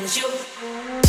lose you.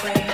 I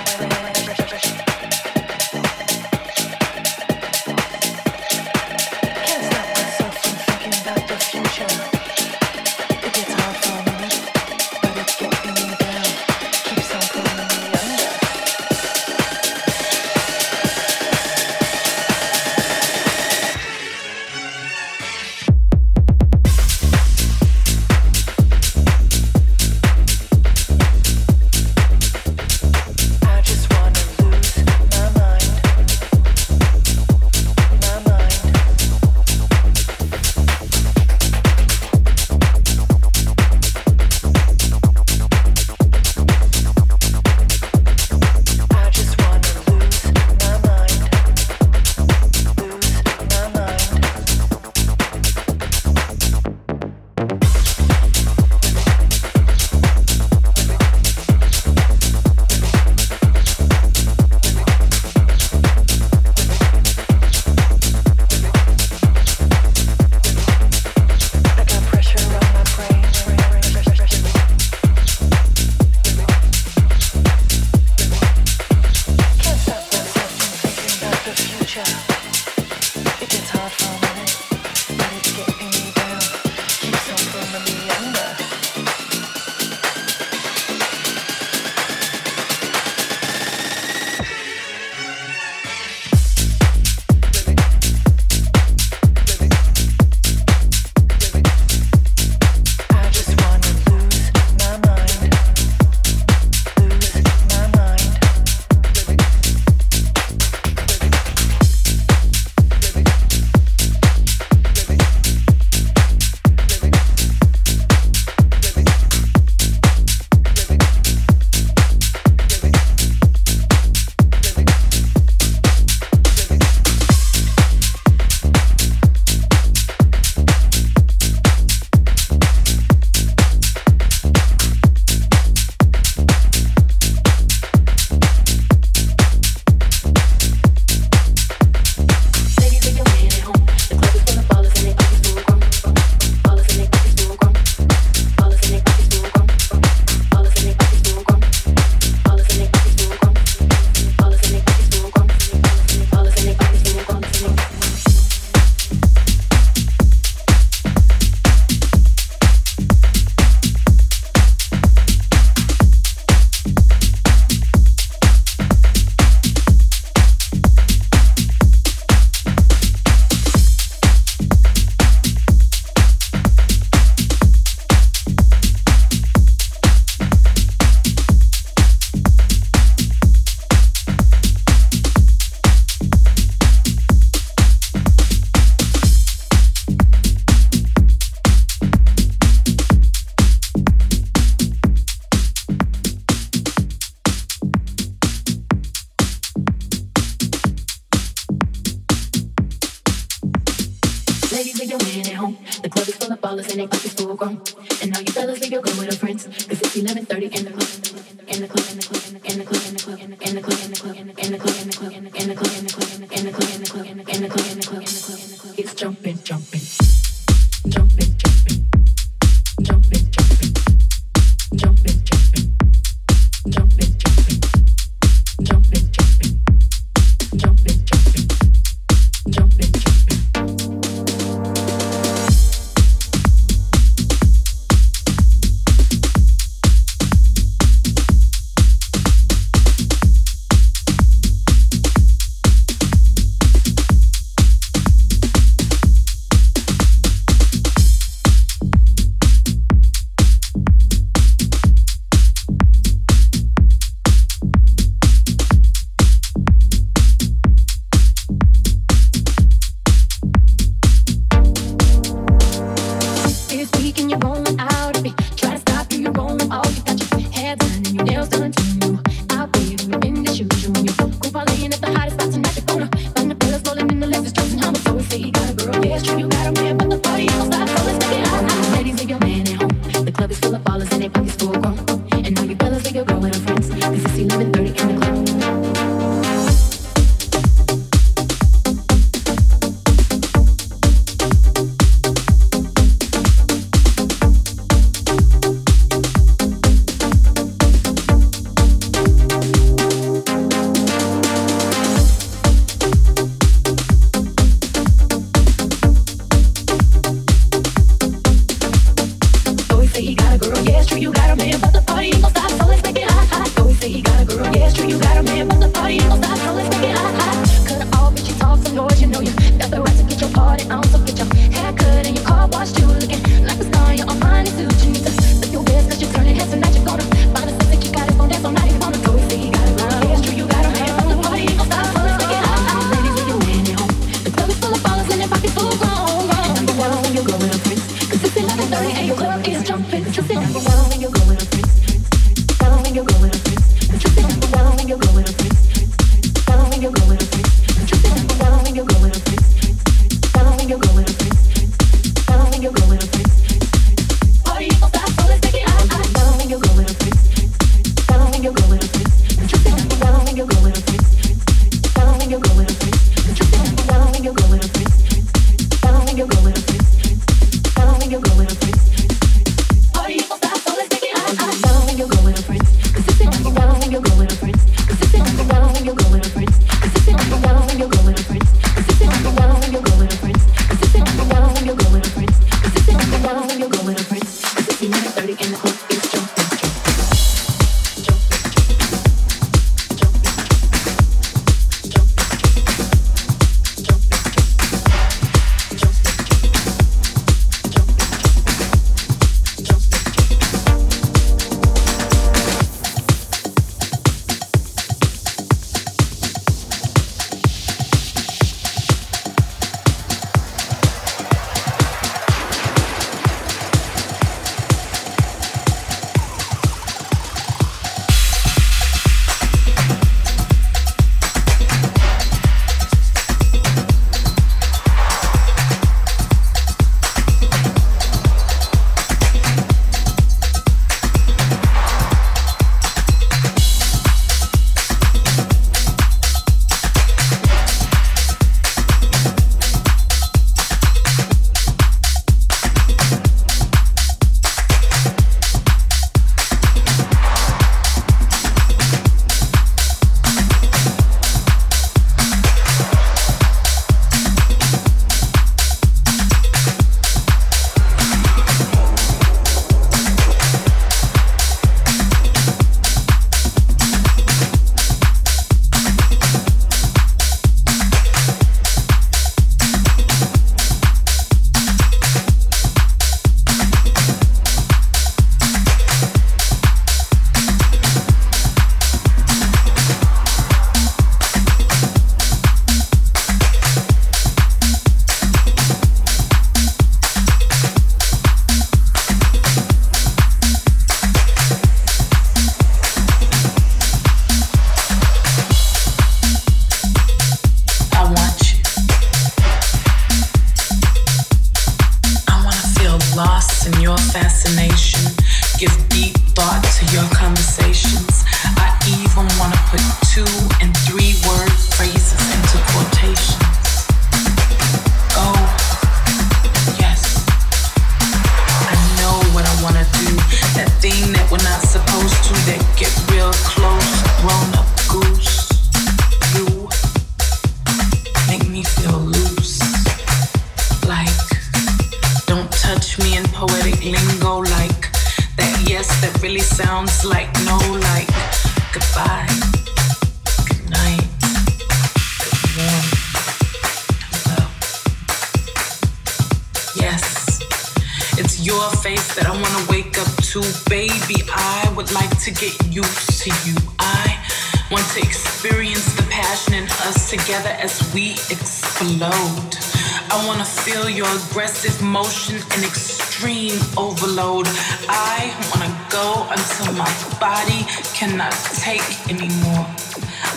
motion and extreme overload. I wanna go until my body cannot take anymore.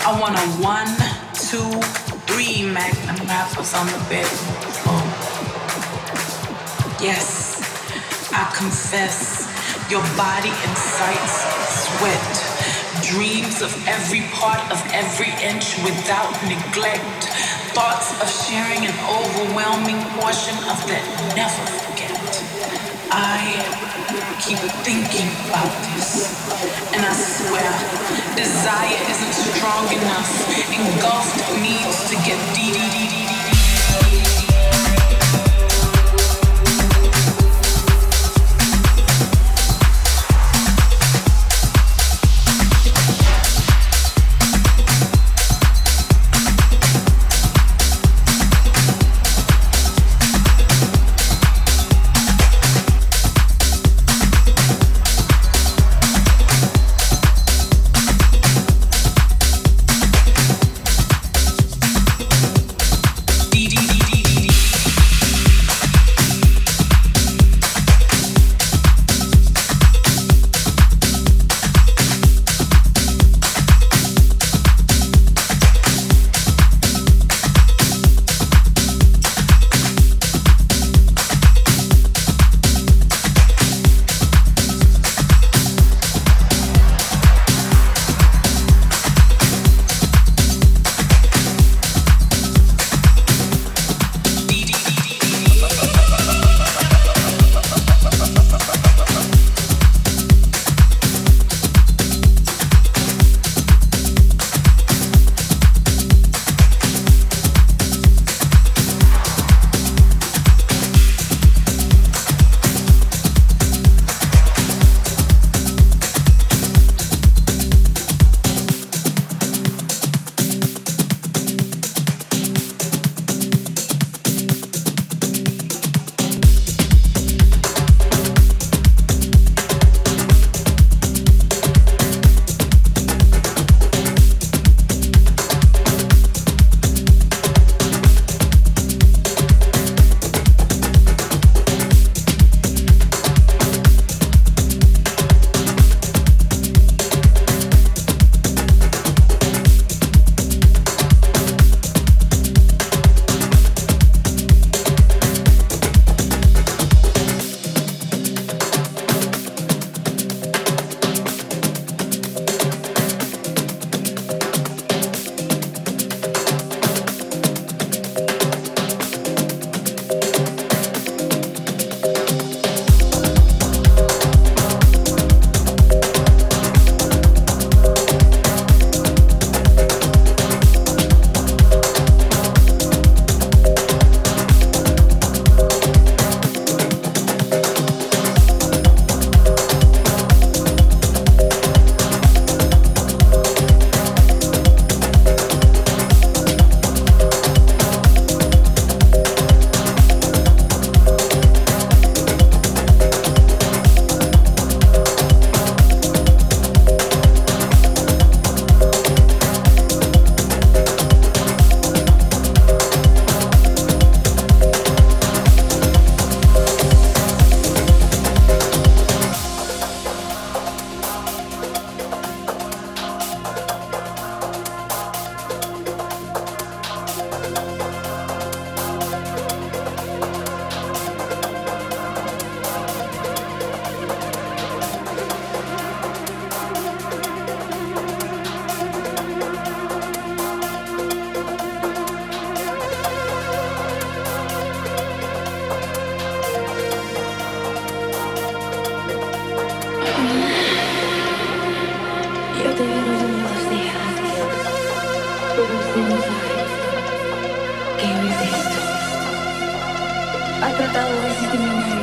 I want a one, two, three magnum wrappers on the bedroom floor. Yes, I confess, your body incites sweat. Dreams of every part of every inch without neglect thoughts of sharing an overwhelming portion of that never forget. I keep thinking about this, and I swear, desire isn't strong enough. Engulfed needs to get deep. продалась гниль.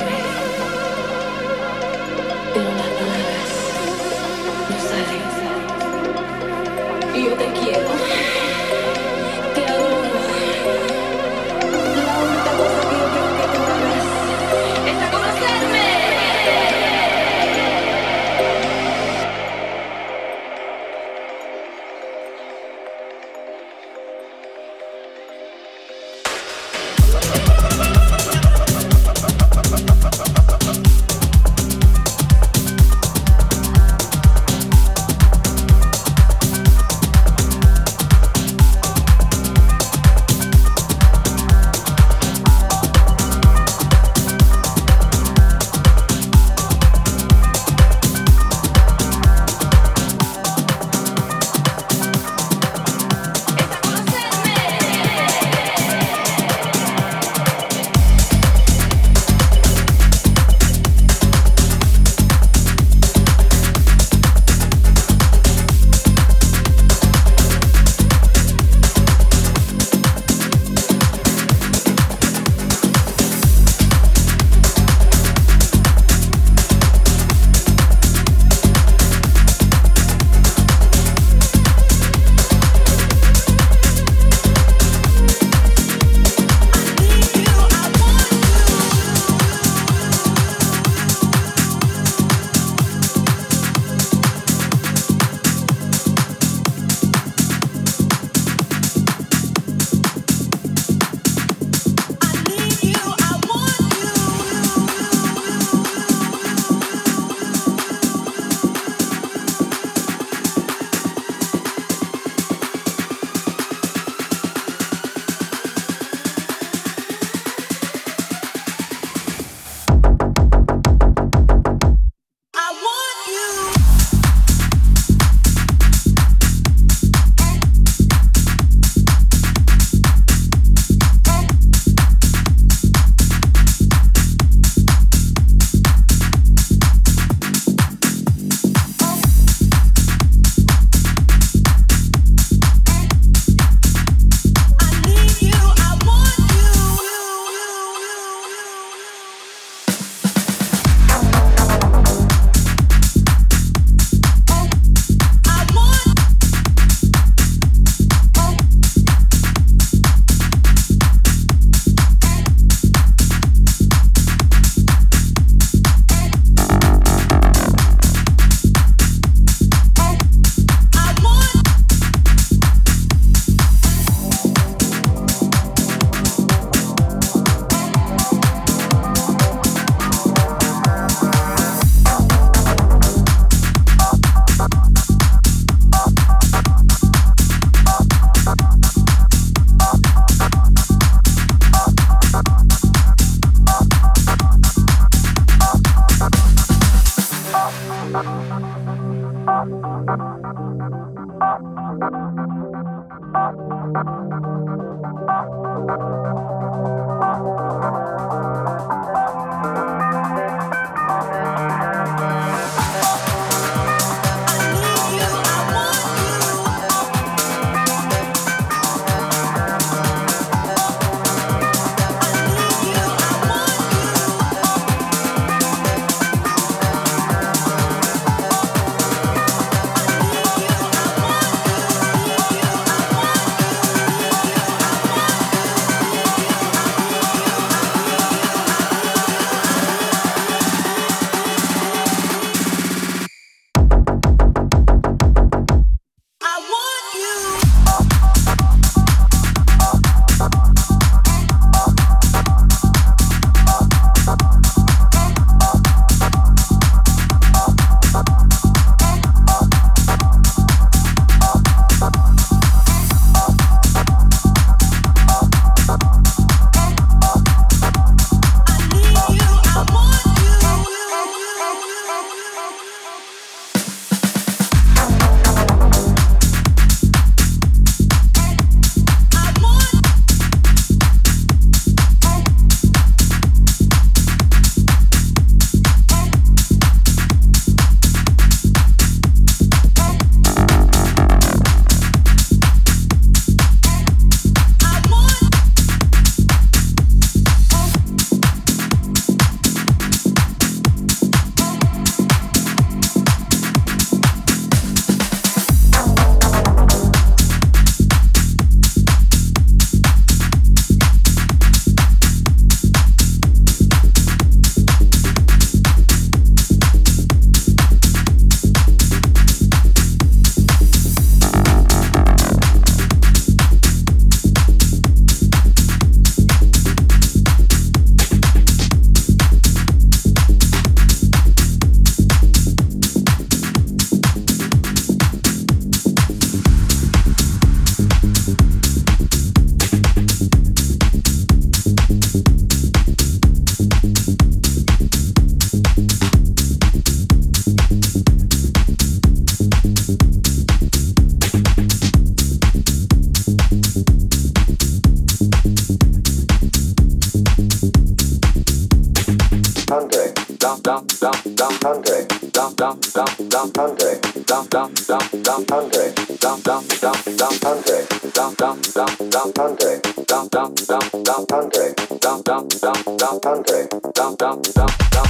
hundred, dump, dump, dump, dump, hundred, dump, dump, dump, dump, hundred, dump, dump, dump, dump, hundred, dump, dump, dump, dump, hundred, dump, dump, dump, dump, hundred, dump, dump, dump, dump, hundred, dump, dump, dump, dump, hundred, dump, dump, dump, dump.